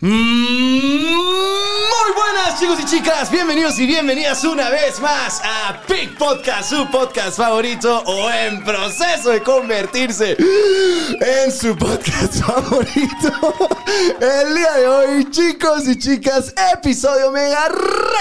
Muy buenas chicos y chicas, bienvenidos y bienvenidas una vez más a Big Podcast, su podcast favorito o en proceso de convertirse en su podcast favorito. El día de hoy, chicos y chicas, episodio mega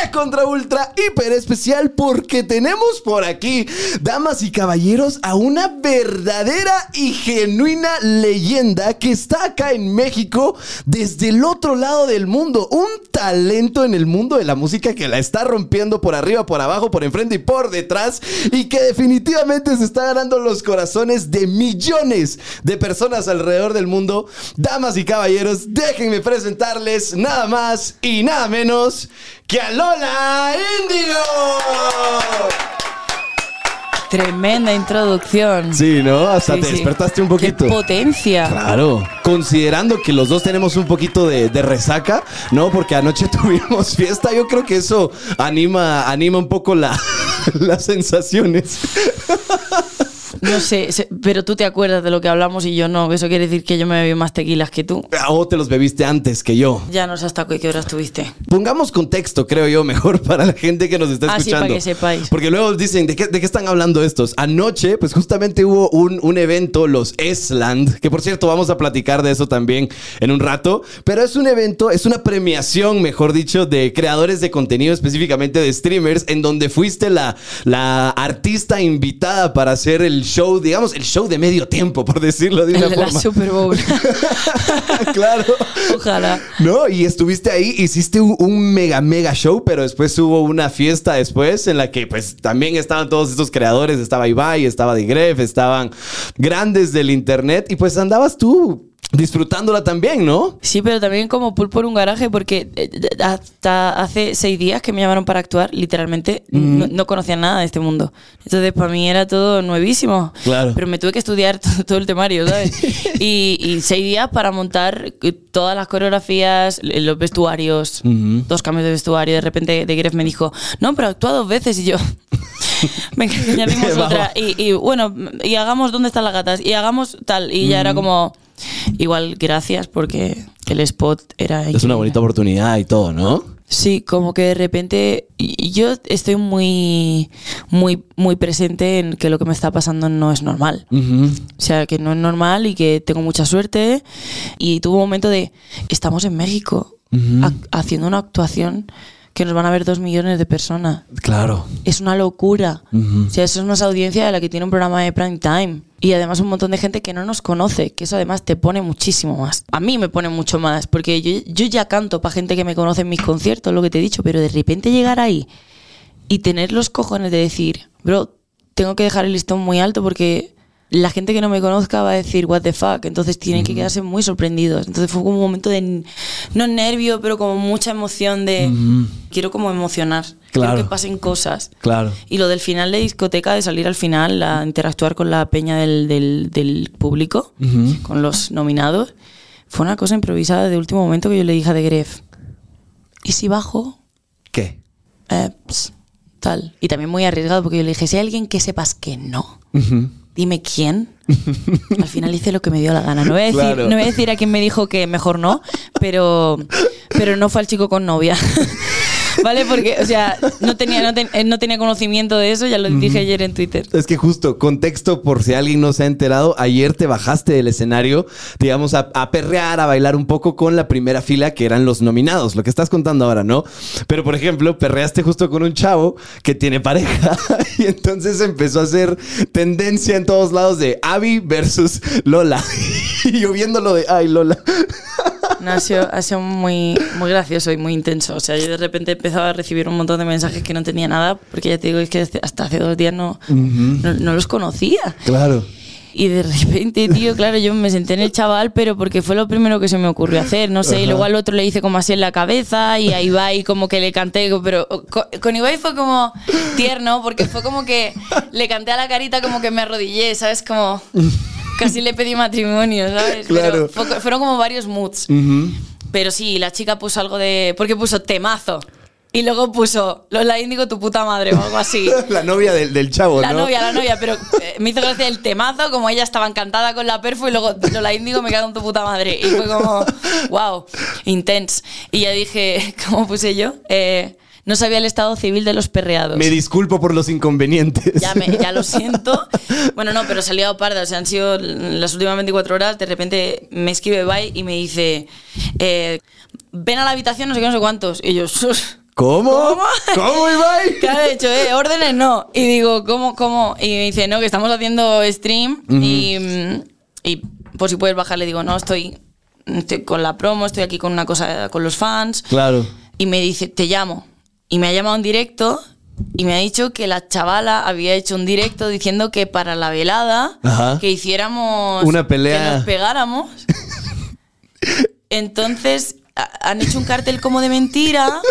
recontra ultra hiper especial porque tenemos por aquí, damas y caballeros, a una verdadera y genuina leyenda que está acá en México desde el otro lado del mundo. Un talento en el mundo la música que la está rompiendo por arriba, por abajo, por enfrente y por detrás. Y que definitivamente se está ganando los corazones de millones de personas alrededor del mundo. Damas y caballeros, déjenme presentarles nada más y nada menos que a Lola Indigo. Tremenda introducción. Sí, ¿no? Hasta Sí, te sí. despertaste un poquito. Qué potencia. Claro, considerando que los dos tenemos un poquito de, de resaca, ¿no? Porque anoche tuvimos fiesta, yo creo que eso anima, anima un poco la- las sensaciones. No sé, pero tú te acuerdas de lo que hablamos y yo no. Eso quiere decir que yo me bebí más tequilas que tú. O te los bebiste antes que yo. Ya no sé hasta qué hora estuviste. Pongamos contexto, creo yo, mejor para la gente que nos está Ah, escuchando. para que sepáis. Porque luego dicen, ¿de qué, de qué están hablando estos? Anoche, pues justamente hubo un, un evento, los Esland, que por cierto vamos a platicar de eso también en un rato, pero es un evento, es una premiación, mejor dicho, de creadores de contenido, específicamente de streamers, en donde fuiste la, la artista invitada para hacer el show, digamos, el show de medio tiempo, por decirlo de una El de la forma. Super Bowl. claro. Ojalá. No, y estuviste ahí, hiciste un, un mega, mega show, pero después hubo una fiesta después en la que pues también estaban todos estos creadores, estaba Ibai, estaba Digref, estaban grandes del internet y pues andabas tú disfrutándola también, ¿no? Sí, pero también como pool por un garaje porque eh, hasta hace seis días que me llamaron para actuar, literalmente no, no conocía nada de este mundo. Entonces para mí era todo nuevísimo. Claro. Pero me tuve que estudiar todo, todo el temario, ¿sabes? y, y seis días para montar eh, todas las coreografías, eh, los vestuarios, dos cambios de vestuario. De repente de Gref me dijo, no, pero actúa dos veces y yo... Venga, añadimos otra. Y, y bueno, y hagamos dónde están las gatas. Y hagamos tal. Y ya era como. Igual, gracias, porque el spot era. Es una bonita oportunidad y todo, ¿no? Sí, como que de repente. yo estoy muy. Muy, muy presente en que lo que me está pasando no es normal. O sea, que no es normal y que tengo mucha suerte. Y tuvo un momento de. Estamos en México ac- haciendo una actuación que nos van a ver dos millones de personas Claro. es una locura. O sea, eso es una audiencia de la que tiene un programa de prime time. Y además un montón de gente que no nos conoce, que eso además te pone muchísimo más. A mí me pone mucho más, porque yo, yo ya canto para gente que me conoce en mis conciertos, lo que te he dicho, pero de repente llegar ahí y tener los cojones de decir, bro, tengo que dejar el listón muy alto porque la gente que no me conozca va a decir, what the fuck. Entonces tienen que quedarse muy sorprendidos. Entonces fue como un momento de, no nervio, pero como mucha emoción de, quiero como emocionar. Claro. Quiero que pasen cosas. Claro. Y lo del final de discoteca, de salir al final a interactuar con la peña del, del- del público, con los nominados, fue una cosa improvisada de último momento que yo le dije a De Gref. ¿Y si bajo? ¿Qué? Eh, ps, tal. Y también muy arriesgado porque yo le dije, si hay alguien que sepas que no, Ujú. Dime quién. Al final hice lo que me dio la gana. No voy a decir, Claro. no voy a, decir a quién me dijo que mejor no, pero, pero no fue al chico con novia. ¿Vale? Porque, o sea, no tenía, no, ten- eh, no tenía conocimiento de eso, ya lo dije ayer en Twitter. Es que justo, contexto por si alguien no se ha enterado, ayer te bajaste del escenario, digamos, a, a perrear, a bailar un poco con la primera fila que eran los nominados, lo que estás contando ahora, ¿no? Pero, por ejemplo, perreaste justo con un chavo que tiene pareja y entonces empezó a hacer tendencia en todos lados de Abby versus Lola. y yo viéndolo de, ay, Lola. No, ha, sido, ha sido muy, muy gracioso y muy intenso. O sea, yo de repente empezaba a recibir un montón de mensajes que no tenía nada, porque ya te digo, es que hasta hace dos días no, no, no los conocía. Claro. Y de repente, tío, claro, yo me senté en el chaval, pero porque fue lo primero que se me ocurrió hacer, no sé, y luego al otro le hice como así en la cabeza y a Ibai como que le canté, pero con, con Ibai fue como tierno, porque fue como que le canté a la carita como que me arrodillé, ¿sabes? Como casi le pedí matrimonio, ¿sabes? Claro. Pero fue- fueron como varios moods. Pero sí, la chica puso algo de... porque puso temazo. Y luego puso Lola Índigo, tu puta madre o algo así. La novia del, del chavo, La ¿no? novia, la novia, pero eh, me hizo gracia el temazo, como ella estaba encantada con la perfo y luego Lola Índigo me cago en tu puta madre. Y fue como, wow, intense. Y ya dije, ¿cómo puse yo? Eh, no sabía el estado civil de los perreados. Me disculpo por los inconvenientes. Ya, me- ya lo siento. Bueno, no, pero salí a parda. O sea, han sido las últimas 24 horas. De repente me escribe Bye y me dice: eh, Ven a la habitación, no sé qué, no sé cuántos. Y yo. ¿Cómo? ¿Cómo? ¿Cómo, Ibai? Claro, de hecho, eh, órdenes no. Y digo, ¿cómo, cómo? Y me dice, no, que estamos haciendo stream y, y por si puedes bajar, le digo, no, estoy, estoy con la promo, estoy aquí con una cosa con los fans. Claro. Y me dice, te llamo. Y me ha llamado en directo y me ha dicho que la chavala había hecho un directo diciendo que para la velada Ajá. que hiciéramos Una pelea. que nos pegáramos. Entonces han hecho un cartel como de mentira.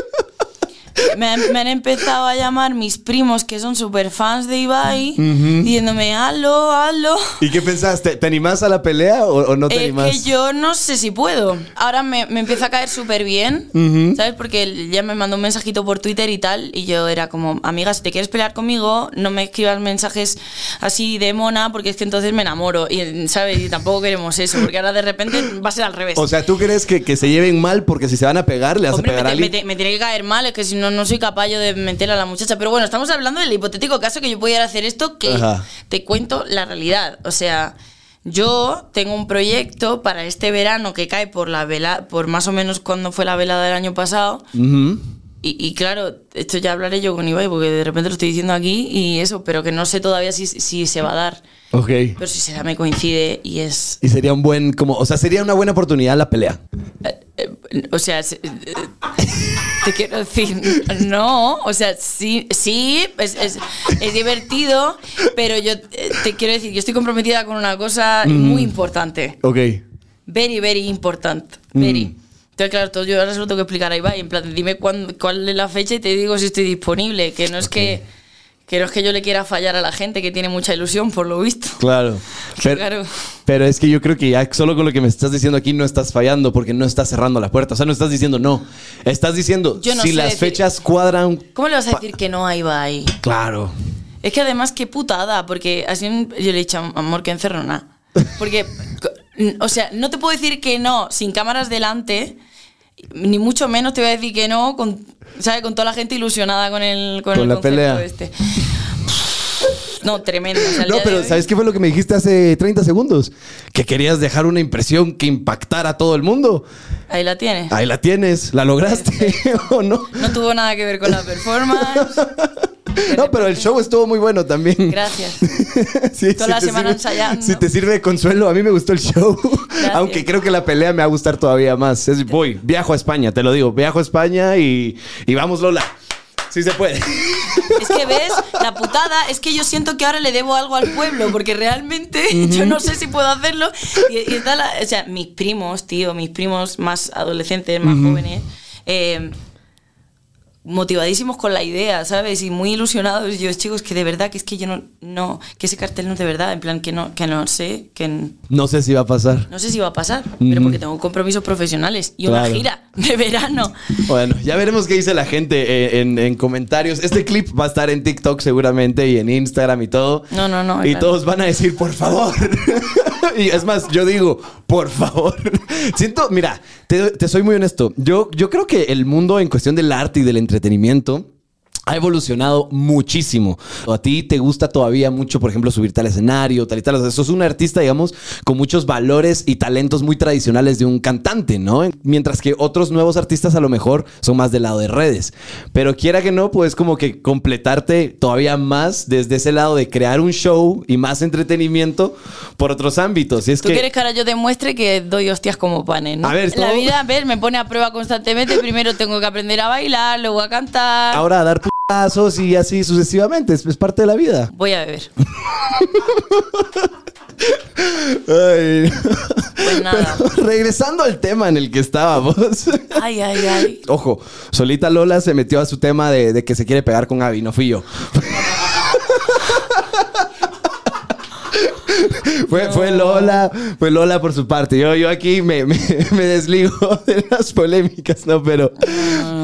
Me han, me han empezado a llamar mis primos que son super fans de Ibai, diciéndome, aló, aló. ¿Y qué pensaste? ¿Te animás a la pelea o, o no te Es animás? que yo no sé si puedo. Ahora me, me empieza a caer súper bien, ¿sabes? Porque ya me mandó un mensajito por Twitter y tal, y yo era como, amiga, si te quieres pelear conmigo, no me escribas mensajes así de mona, porque es que entonces me enamoro, y, ¿sabes? Y tampoco queremos eso, porque ahora de repente va a ser al revés. O sea, ¿tú crees que, que se lleven mal porque si se van a pegar le vas Hombre, a pegar me, a me alguien? te- me tiene que caer mal, es que si no, no soy capaz yo de meter a la muchacha. Pero bueno, estamos hablando del hipotético caso que yo pudiera hacer esto, que Ajá. te cuento la realidad. O sea, yo tengo un proyecto para este verano que cae por la vela, por más o menos cuando fue la velada del año pasado. Y, y claro, esto ya hablaré yo con Ibai, porque de repente lo estoy diciendo aquí y eso, pero que no sé todavía si, si se va a dar. Ok. Pero si se da, me coincide y es. Y sería un buen, como, o sea, sería una buena oportunidad la pelea. Eh, eh, o sea, se- eh, te quiero decir, no, o sea, sí, sí, es, es- es divertido, pero yo eh, te quiero decir, yo estoy comprometida con una cosa muy importante, Ok. very, very important, very. Entonces, claro, todo yo ahora se lo tengo que explicar a Ibai, en plan, dime cuándo- cuál es la fecha y te digo si estoy disponible, que no es que, que no es que yo le quiera fallar a la gente que tiene mucha ilusión, por lo visto. Claro. Pero, Claro. pero es que yo creo que ya solo con lo que me estás diciendo aquí no estás fallando porque no estás cerrando la puerta. O sea, no estás diciendo no. Estás diciendo Yo no si las decir- fechas cuadran. ¿Cómo le vas a decir que no a Ibai? Claro. Es que además, qué putada, porque así yo le he dicho, amor, que encerrona. Porque, o sea, no te puedo decir que no sin cámaras delante, ni mucho menos te voy a decir que no con, ¿sabes? con toda la gente ilusionada con el, con Con el la concepto pelea. este. No, tremendo. o sea, el No, pero ¿sabes qué fue lo que me dijiste hace 30 segundos? Que querías dejar una impresión que impactara a todo el mundo. Ahí la tienes. Ahí la tienes, la lograste, ¿o no? No tuvo nada que ver con la performance. No, pero el show estuvo muy bueno también. Gracias. Sí, Toda la te semana sirve- ensayando. Si te sirve de consuelo, a mí me gustó el show. Aunque creo que la pelea me va a gustar todavía más. Es- voy, viajo a España, te lo digo. Viajo a España y, y vamos, Lola. Sí se puede. Es que ves, la putada es que yo siento que ahora le debo algo al pueblo, porque realmente yo no sé si puedo hacerlo. Y, y está la- o sea, mis primos, tío, mis primos más adolescentes, más jóvenes, eh, motivadísimos con la idea, ¿sabes? Y muy ilusionados. Y yo, chicos, que de verdad, que es que yo no, no, que ese cartel no es de verdad, en plan, que no, que no sé, que No sé si va a pasar. no sé si va a pasar, pero porque tengo compromisos profesionales y una gira de verano. Bueno, ya veremos qué dice la gente eh, en, en comentarios. Este clip va a estar en TikTok seguramente y en Instagram y todo. No, no, no, Y claro. todos van a decir, por favor. y es más, yo digo, por favor. Siento, mira, te, soy muy honesto. Yo, yo creo que el mundo en cuestión del arte y del entretenimiento ha evolucionado muchísimo. A ti te gusta todavía mucho, por ejemplo, subirte al escenario, tal y tal. O sea, sos un artista, digamos, con muchos valores y talentos muy tradicionales de un cantante, ¿no? Mientras que otros nuevos artistas a lo mejor son más del lado de redes. Pero quiera que no, pues como que completarte todavía más desde ese lado de crear un show y más entretenimiento por otros ámbitos. Y es Tú que... quieres que ahora yo demuestre que doy hostias como panes, ¿no? A ver, La todo- vida, ves, me pone a prueba constantemente. Primero tengo que aprender a bailar, luego a cantar. Ahora a dar y así sucesivamente. Es, es parte de la vida. Voy a beber. Ay. Pues nada. Pero regresando al tema en el que estábamos. Ay, ay, ay. Ojo, solita Lola se metió a su tema de, de que se quiere pegar con Abby, no fui yo. fue, fue Lola, fue Lola por su parte. Yo, yo aquí me, me- me desligo de las polémicas, ¿no? Pero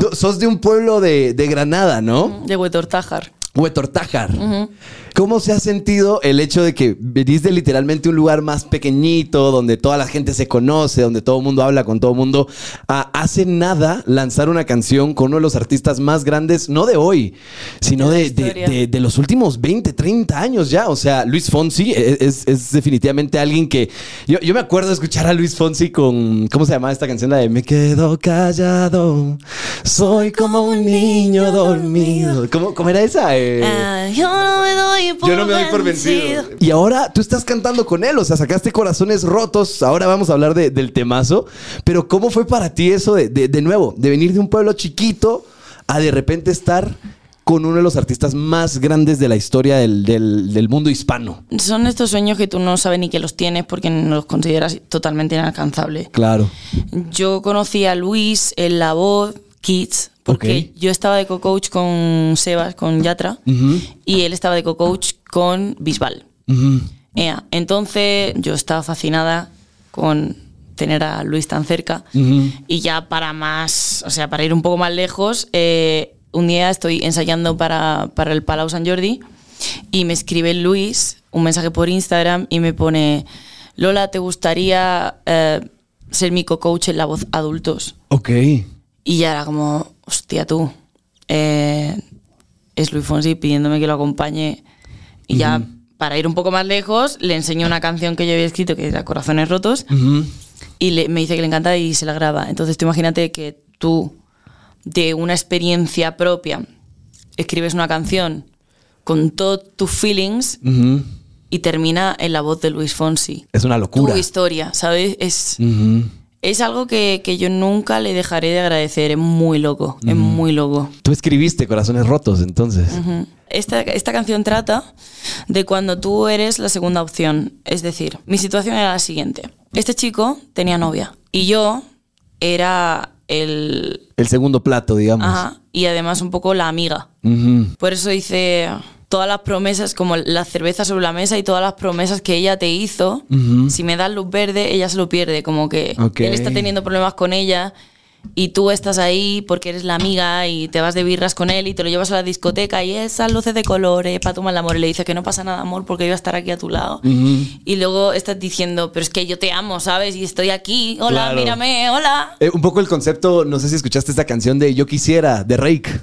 tú sos de un pueblo de, de Granada, ¿no? De Huetortájar. Huetortájar. ¿Cómo se ha sentido el hecho de que venís de literalmente un lugar más pequeñito, donde toda la gente se conoce, donde todo el mundo habla con todo el mundo, a hace nada lanzar una canción con uno de los artistas más grandes, no de hoy, sino De los últimos 20, 30 años ya? O sea, Luis Fonsi es, es- es definitivamente alguien que... Yo, yo me acuerdo de escuchar a Luis Fonsi con... ¿Cómo se llamaba esta canción? La de Me quedo callado, soy como un niño dormido. ¿Cómo, cómo era esa? Eh, Ah, yo no me doy por yo no me doy por vencido. Y ahora tú estás cantando con él, o sea, sacaste corazones rotos. Ahora vamos a hablar de- del temazo. Pero ¿cómo fue para ti eso de, de- de nuevo, de venir de un pueblo chiquito a de repente estar con uno de los artistas más grandes de la historia del, del- del mundo hispano? Son estos sueños que tú no sabes ni que los tienes porque no los consideras totalmente inalcanzables. Claro. Yo conocí a Luis en la voz Kids porque yo estaba de co-coach con Sebas, con Yatra, y él estaba de co-coach con Bisbal. Ea, Entonces yo estaba fascinada con tener a Luis tan cerca y ya para más, o sea, para ir un poco más lejos, eh, un día estoy ensayando para, para el Palau San Jordi y me escribe Luis un mensaje por Instagram y me pone, Lola, ¿te gustaría eh, ser mi co-coach en la voz adultos? Ok. Y ya era como, hostia tú, eh, es Luis Fonsi pidiéndome que lo acompañe. Y ya, para ir un poco más lejos, le enseñó una canción que yo había escrito que era Corazones Rotos. Y le- me dice que le encanta y se la graba. Entonces tú imagínate que tú, de una experiencia propia, escribes una canción con todos tus feelings y termina en la voz de Luis Fonsi. Es una locura. Tu historia, ¿sabes? Es. Es algo que, que yo nunca le dejaré de agradecer. Es muy loco, es muy loco. Tú escribiste Corazones Rotos, entonces. Esta, esta canción trata de cuando tú eres la segunda opción. Es decir, mi situación era la siguiente. Este chico tenía novia y yo era el... El segundo plato, digamos. Ajá, y además un poco la amiga. Por eso hice todas las promesas, como la cerveza sobre la mesa y todas las promesas que ella te hizo. Ujú. Si me das luz verde, ella se lo pierde. Como que Ok. él está teniendo problemas con ella y tú estás ahí porque eres la amiga y te vas de birras con él y te lo llevas a la discoteca y esas luces de colores para tomar el amor. Y le dices que no pasa nada, amor, porque yo voy a estar aquí a tu lado. Y luego estás diciendo, pero es que yo te amo, ¿sabes? Y estoy aquí. Hola, Claro. mírame, hola. Eh, un poco el concepto, no sé si escuchaste esta canción de Yo quisiera, de Rake.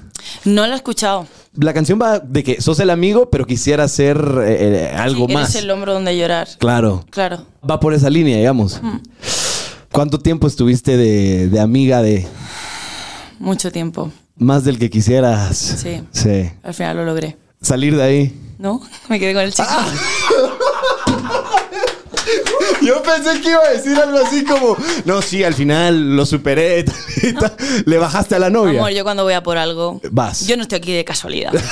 No lo he escuchado. La canción va de que sos el amigo, pero quisiera ser eh, eh, algo Sí, más. Eres el hombro donde llorar. Claro. Claro. Va por esa línea, digamos. ¿Cuánto tiempo estuviste de, de amiga de Mucho tiempo. más del que quisieras? Sí. Sí. Al final lo logré. Salir de ahí. ¿No? Me quedé con el chico. Ah. Yo pensé que iba a decir algo así como, no, sí, al final lo superé. tal y tal. Le bajaste a la novia. Amor, yo cuando voy a por algo. Vas. Yo no estoy aquí de casualidad.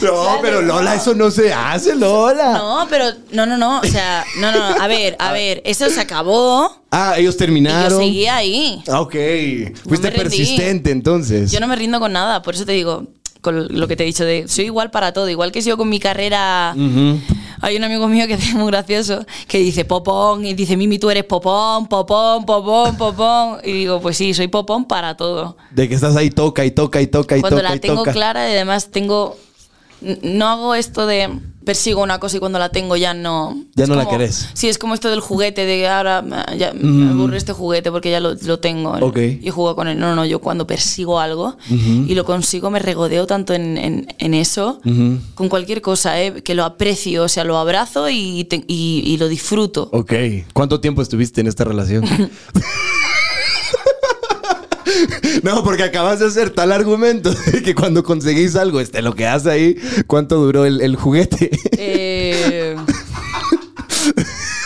No, pero Lola, eso no se hace, Lola. No, pero. No, no, no. O sea, no, no. A ver, a ver. Eso se acabó. Ah, ellos Y terminaron. yo seguía ahí. Ah, Ok. Fuiste persistente entonces. Yo no me rindo con nada. Por eso te digo, con lo que te he dicho de. Soy igual para todo. Igual que sigo con mi carrera. Ujú. Hay un amigo mío que es muy gracioso que dice popón y dice Mimi tú eres popón, popón, popón, popón y digo pues sí soy popón para todo. De que estás ahí toca y toca y toca y cuando toca la y tengo toca. clara y además tengo no hago esto de persigo una cosa y cuando la tengo ya no Ya es no la querés. sí es como esto del juguete de ahora me- ya me aburre este juguete porque ya lo, lo tengo Ok. y juego con él no no yo cuando persigo algo y lo consigo me regodeo tanto en, en- en eso con cualquier cosa ¿eh? que lo aprecio o sea lo abrazo y, te- y- y lo disfruto Ok. ¿Cuánto tiempo estuviste en esta relación? No, porque acabas de hacer tal argumento de que cuando conseguís algo, este, lo que hace ahí, ¿cuánto duró el, el juguete? Eh,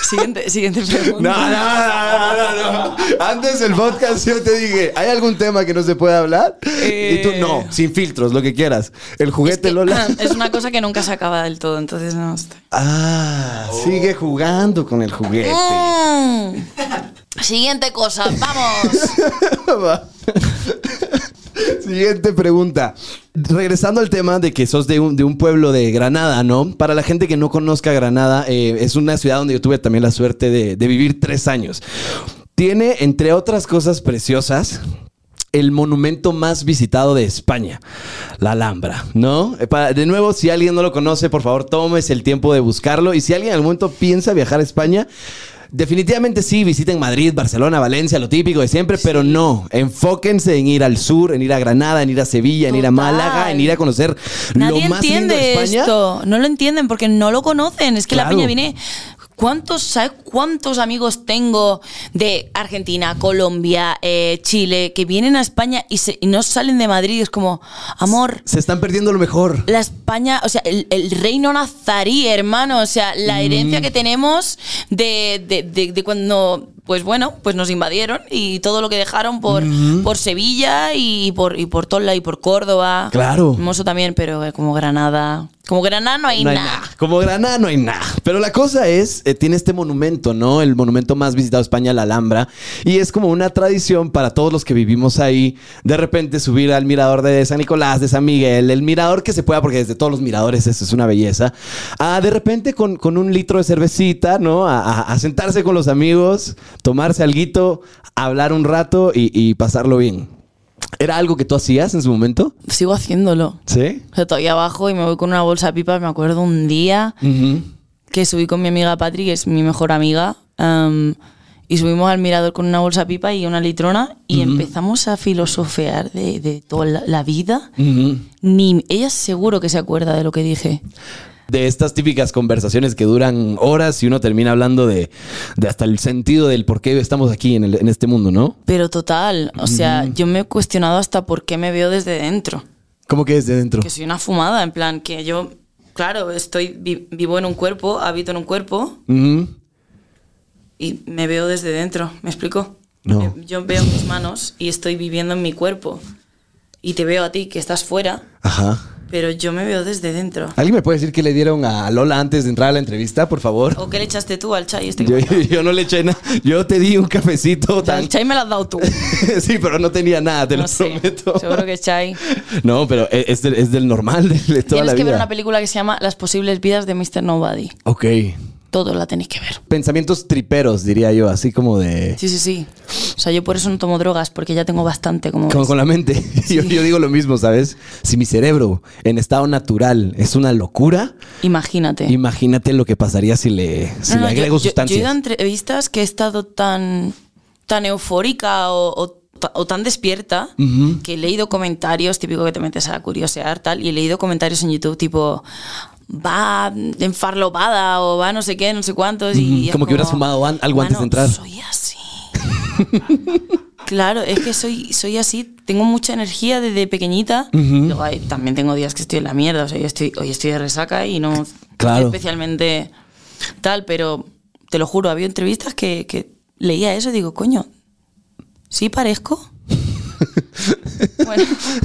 siguiente siguiente pregunta No, no, no, no, no. Antes del podcast yo te dije, ¿hay algún tema que no se puede hablar? Y tú, Eh. no, sin filtros, lo que quieras. El Es juguete que, Lola. es una cosa que nunca se acaba del todo, entonces no estoy. Ah, sigue jugando con el juguete. Mm. Siguiente cosa, vamos. Va. Siguiente pregunta. Regresando al tema de que sos de un, de un pueblo de Granada, ¿no? Para la gente que no conozca Granada, eh, es una ciudad donde yo tuve también la suerte de, de vivir tres años. Tiene, entre otras cosas preciosas, el monumento más visitado de España, la Alhambra, ¿no? Eh, De nuevo, si alguien no lo conoce, por favor, tómese el tiempo de buscarlo. Y si alguien en algún momento piensa viajar a España, definitivamente sí, visiten Madrid, Barcelona, Valencia, lo típico de siempre, pero no, enfóquense en ir al sur, en ir a Granada, en ir a Sevilla, en ir a. Málaga, en ir a conocer Nadie lo más lindo entiende de España. esto. No lo entienden porque no lo conocen. Es que Claro. la peña viene. ¿Cuántos, ¿Sabes cuántos amigos tengo de Argentina, Colombia, eh, Chile, que vienen a España y, se- y no salen de Madrid? Es como, amor, Se están perdiendo lo mejor. la España, o sea, el, el reino nazarí, hermano, o sea, la herencia que tenemos de, de- de- de cuando, pues bueno, pues nos invadieron y todo lo que dejaron por, por Sevilla y por, y por Tola y por Córdoba. Claro. Hermoso también, pero como Granada. Como Granada no hay, No hay nada. nada. Como Granada no hay nada. Pero la cosa es, eh, tiene este monumento, ¿no? El monumento más visitado de España, la Alhambra. Y es como una tradición para todos los que vivimos ahí, de repente subir al mirador de San Nicolás, de San Miguel, el mirador que se pueda, porque desde todos los miradores eso es una belleza. A de repente con, con un litro de cervecita, ¿no? A, a- a sentarse con los amigos, tomarse alguito, hablar un rato y, y pasarlo bien. ¿Era algo que tú hacías en su momento? Sigo haciéndolo. Sí. O sea, todavía abajo y me voy con una bolsa de pipas. Me acuerdo un día que subí con mi amiga Patri, que es mi mejor amiga, am, y subimos al mirador con una bolsa de pipa y una litrona y empezamos a filosofear de, de toda la, la vida. Ni ella seguro que se acuerda de lo que dije. De estas típicas conversaciones que duran horas y uno termina hablando de, de hasta el sentido del por qué estamos aquí en, el- en este mundo, ¿no? Pero total, o sea, yo me he cuestionado hasta por qué me veo desde dentro. ¿Cómo que desde dentro? Que soy una fumada, en plan, que yo, claro, estoy vi- vivo en un cuerpo, habito en un cuerpo y me veo desde dentro. ¿Me explico? No. Yo veo mis manos y estoy viviendo en mi cuerpo. Y te veo a ti que estás fuera, Ajá. Pero yo me veo desde dentro. ¿Alguien me puede decir qué le dieron a Lola antes de entrar a la entrevista, por favor? ¿O qué le echaste tú al chai? Este Yo, yo no le eché nada. Yo te di un cafecito tan... el chai me lo has dado tú. sí, pero no tenía nada, te no lo sé. prometo. Seguro que chai. No, pero e, es, del- es del normal de, toda Tienes la que ver vida. una película que se llama Las posibles vidas de Mr. Nobody. Ok. Todo la tenéis que ver. Pensamientos triperos, diría yo, así como de... Sí, sí, sí. O sea, yo por eso no tomo drogas, porque ya tengo bastante como... Como ves. con la mente. Yo, yo digo lo mismo, ¿sabes? Si mi cerebro en estado natural es una locura, Imagínate. imagínate lo que pasaría si le, si No, le no, yo- agrego yo, yo he sustancias. ido a entrevistas que he estado tan, tan eufórica o, o o tan despierta Ujú. que he leído comentarios, típico que te metes a curiosear, tal, y he leído comentarios en YouTube tipo va enfarlopada o va no sé qué, no sé cuántos. y como que hubieras fumado algo antes de "Mano, entrar". Soy así. Claro, es que soy, soy así, tengo mucha energía desde pequeñita. Luego también tengo días que estoy en la mierda, o sea, yo estoy, hoy estoy de resaca y no Claro. especialmente tal, pero te lo juro, había entrevistas que, que leía eso y digo, coño, ¿sí parezco? Bueno,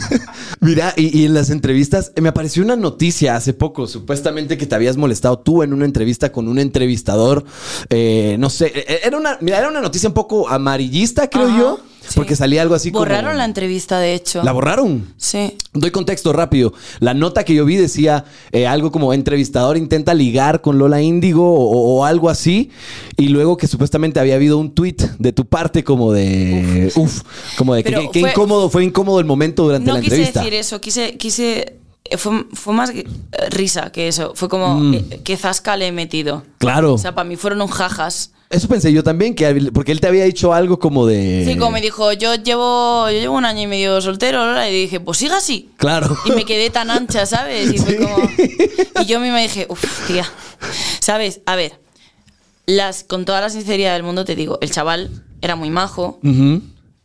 Mira, y, y en las entrevistas, eh, me apareció una noticia hace poco, supuestamente que te habías molestado tú en una entrevista con un entrevistador. eh, no sé, eh, era una, mira, era una noticia un poco amarillista, creo Ajá, yo, sí. porque salía algo así como. borraron la entrevista, de hecho. ¿La borraron? Sí. Doy contexto rápido. La nota que yo vi decía eh, algo como entrevistador intenta ligar con Lola Índigo o, o algo así. Y luego que supuestamente había habido un tweet de tu parte como de... Uf, como de que, Pero que- que fue- incómodo, fue incómodo el momento durante No la quise entrevista. decir eso, quise, quise fue, fue más eh, risa que eso. Fue como eh, que zasca le he metido. Claro. O sea, para mí fueron un jajas. Eso pensé yo también, que porque él te había dicho algo como de... Sí, como me dijo, yo llevo, yo llevo un año y medio soltero, Lola", y dije, pues siga así. Claro. Y me quedé tan ancha, ¿sabes? Y fue Sí. como. Y yo misma dije, uff, tía. ¿Sabes? A ver, las, con toda la sinceridad del mundo te digo, el chaval era muy majo,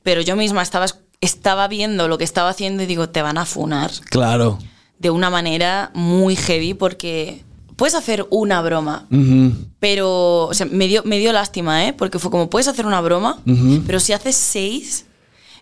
pero yo misma estaba, estaba viendo lo que estaba haciendo y digo, te van a funar Claro. De una manera muy heavy porque puedes hacer una broma, pero, o sea, me dio, me dio lástima, ¿eh? Porque fue como, puedes hacer una broma, pero si haces seis,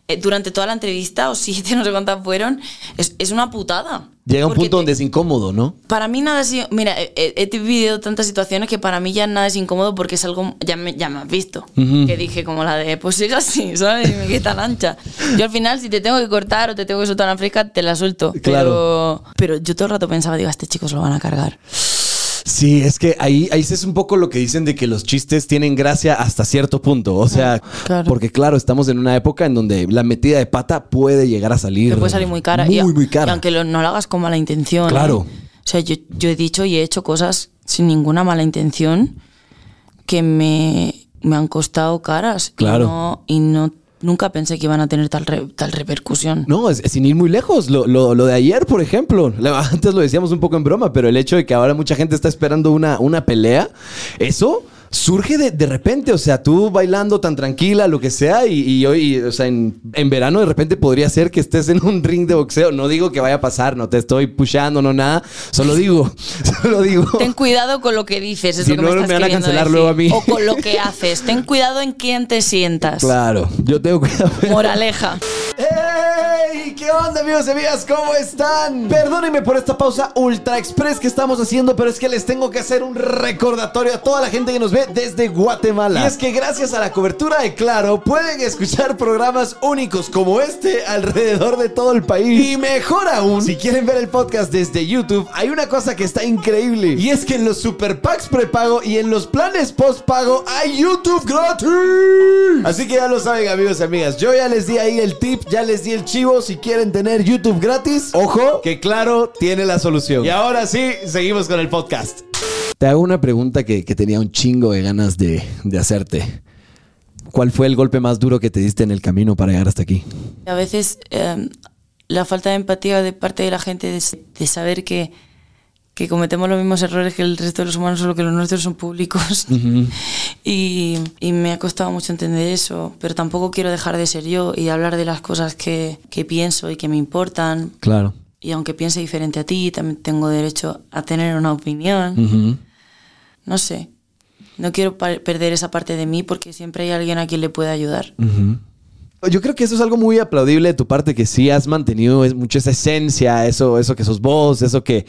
eh, durante toda la entrevista, o siete, no sé cuántas fueron, es, es una putada. Llega un punto te- donde es incómodo, ¿no? Para mí nada es... Mira, he, he- vivido tantas situaciones que para mí ya nada es incómodo porque es algo... Ya me, ya me has visto. Que dije como la de, pues sigue así, ¿sabes? Y me queda tan ancha. Yo al final, si te tengo que cortar o te tengo que soltar una fresca, te la suelto. Claro. Pero, pero yo todo el rato pensaba, digo, a este chico se lo van a cargar. Sí, es que ahí, ahí es un poco lo que dicen de que los chistes tienen gracia hasta cierto punto. O sea, Claro. porque claro, estamos en una época en donde la metida de pata puede llegar a salir. Puede salir muy cara. Muy, y, muy cara. y aunque lo- no lo hagas con mala intención. Claro. ¿eh? O sea, yo, yo he dicho y he hecho cosas sin ninguna mala intención que me, me han costado caras. Claro. Y no, y no nunca pensé que iban a tener tal, re- tal repercusión. No, es, sin ir muy lejos. Lo, lo- lo de ayer, por ejemplo. Antes lo decíamos un poco en broma, pero el hecho de que ahora mucha gente está esperando una, una pelea, eso surge de, de repente. O sea, tú bailando tan tranquila, lo que sea, y, y hoy, o sea, en, en verano de repente podría ser que estés en un ring de boxeo. No digo que vaya a pasar, no te estoy pushando, no nada. Solo digo, solo digo. Ten cuidado con lo que dices, es Si lo que no, me me estás van a cancelar decir. luego a mí. O con lo que haces. Ten cuidado en quién te sientas. Claro, yo tengo cuidado. Moraleja. ¡Hey! ¿Qué onda, amigos y amigas? ¿Cómo están? Perdónenme por esta pausa ultra express que estamos haciendo, pero es que les tengo que hacer un recordatorio a toda la gente que nos ve desde Guatemala. Y es que gracias a la cobertura de Claro, pueden escuchar programas únicos como este alrededor de todo el país. Y mejor aún, si quieren ver el podcast desde YouTube, hay una cosa que está increíble. Y es que en los super packs prepago y en los planes postpago hay YouTube gratis. Así que ya lo saben, amigos y amigas. Yo ya les di ahí el tip, ya les di el chivo. Quieren tener YouTube gratis, ojo, que claro, tiene la solución. Y ahora sí, seguimos con el podcast. Te hago una pregunta que, que tenía un chingo de ganas de, de hacerte. ¿Cuál fue el golpe más duro que te diste en el camino para llegar hasta aquí? A veces eh, la falta de empatía de parte de la gente de, de saber que, que cometemos los mismos errores que el resto de los humanos, solo que los nuestros son públicos. y, y me ha costado mucho entender eso, pero tampoco quiero dejar de ser yo y hablar de las cosas que, que pienso y que me importan. Claro. Y aunque piense diferente a ti, también tengo derecho a tener una opinión. No sé. No quiero perder esa parte de mí porque siempre hay alguien a quien le pueda ayudar. Yo creo que eso es algo muy aplaudible de tu parte, que sí has mantenido mucho esa esencia, eso, eso que sos vos, eso que,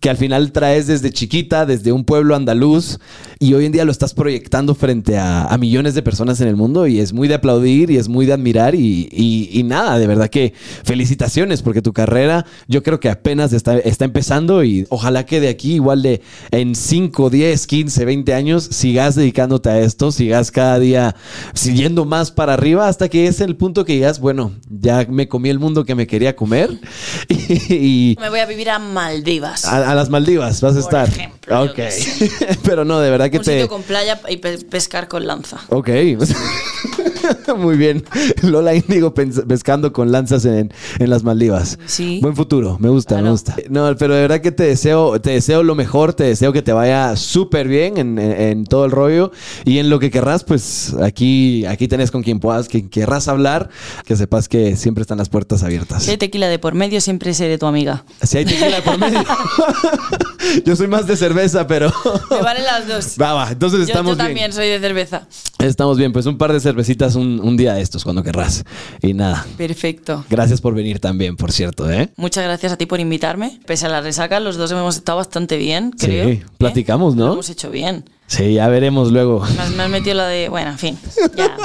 que al final traes desde chiquita, desde un pueblo andaluz, y hoy en día lo estás proyectando frente a, a millones de personas en el mundo, y es muy de aplaudir y es muy de admirar, y, y- y nada, de verdad que felicitaciones, porque tu carrera yo creo que apenas está, está empezando, y ojalá que de aquí, igual de en 5, 10, 15, 20 años, sigas dedicándote a esto, sigas cada día siguiendo más para arriba, hasta que es el punto que digas, bueno, ya me comí el mundo que me quería comer, y, y Me voy a vivir a Maldivas. a, a las Maldivas vas a Por estar. ejemplo, ok. Pero no, de verdad que Un te. sitio con playa y pe- pescar con lanza. Ok. Muy bien. Lola Índigo pescando con lanzas en, en las Maldivas. Sí. Buen futuro. Me gusta, me gusta. No, pero de verdad que te deseo, te deseo lo mejor, te deseo que te vaya súper bien en, en- en todo el rollo. Y en lo que querrás, pues aquí, aquí tenés con quien puedas, quien querrás hablar, que sepas que siempre están las puertas abiertas. Si hay tequila de por medio, siempre seré tu amiga. Si hay tequila por medio. Yo soy más de cerveza, pero. Me valen las dos. Va, va. Entonces Yo, estamos yo bien. también soy de cerveza. Estamos bien, pues un par de cervecitas un, un día de estos, cuando querrás. Y nada, Perfecto. gracias por venir también, por cierto, ¿eh? Muchas gracias a ti por invitarme. Pese a la resaca, los dos hemos estado bastante bien, Sí, creo. ¿eh? platicamos, ¿no? Lo hemos hecho bien. Sí, ya veremos luego. Me me has metido la de. Bueno, en fin. Ya.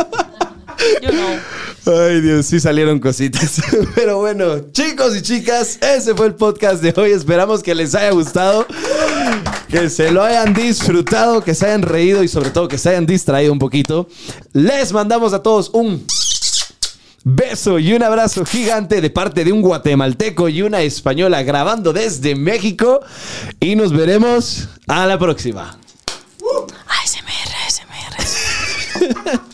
Yo no. Ay, Dios, sí salieron cositas. Pero bueno, chicos y chicas, ese fue el podcast de hoy. Esperamos que les haya gustado, que se lo hayan disfrutado, que se hayan reído y sobre todo que se hayan distraído un poquito. Les mandamos a todos un beso y un abrazo gigante de parte de un guatemalteco y una española grabando desde México. Y nos veremos a la próxima. ASMR, ASMR.